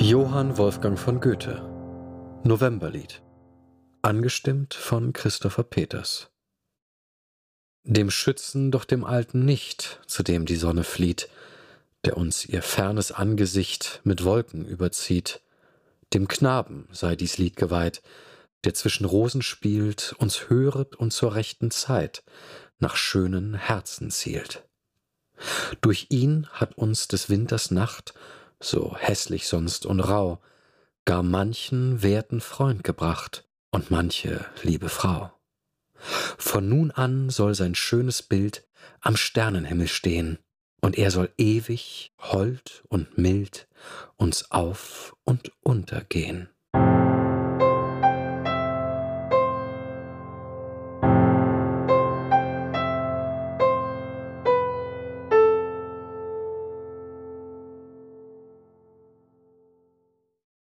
Johann Wolfgang von Goethe. Novemberlied. Angestimmt von Christopher Peters. Dem Schützen doch dem Alten nicht, zu dem die Sonne flieht, der uns ihr fernes Angesicht mit Wolken überzieht, dem Knaben sei dies Lied geweiht, der zwischen Rosen spielt, uns höret und zur rechten Zeit nach schönen Herzen zielt. Durch ihn hat uns des Winters Nacht so hässlich sonst und rauh, gar manchen werten Freund gebracht und manche liebe Frau. Von nun an soll sein schönes Bild am Sternenhimmel stehen, und er soll ewig hold und mild uns auf und untergehen.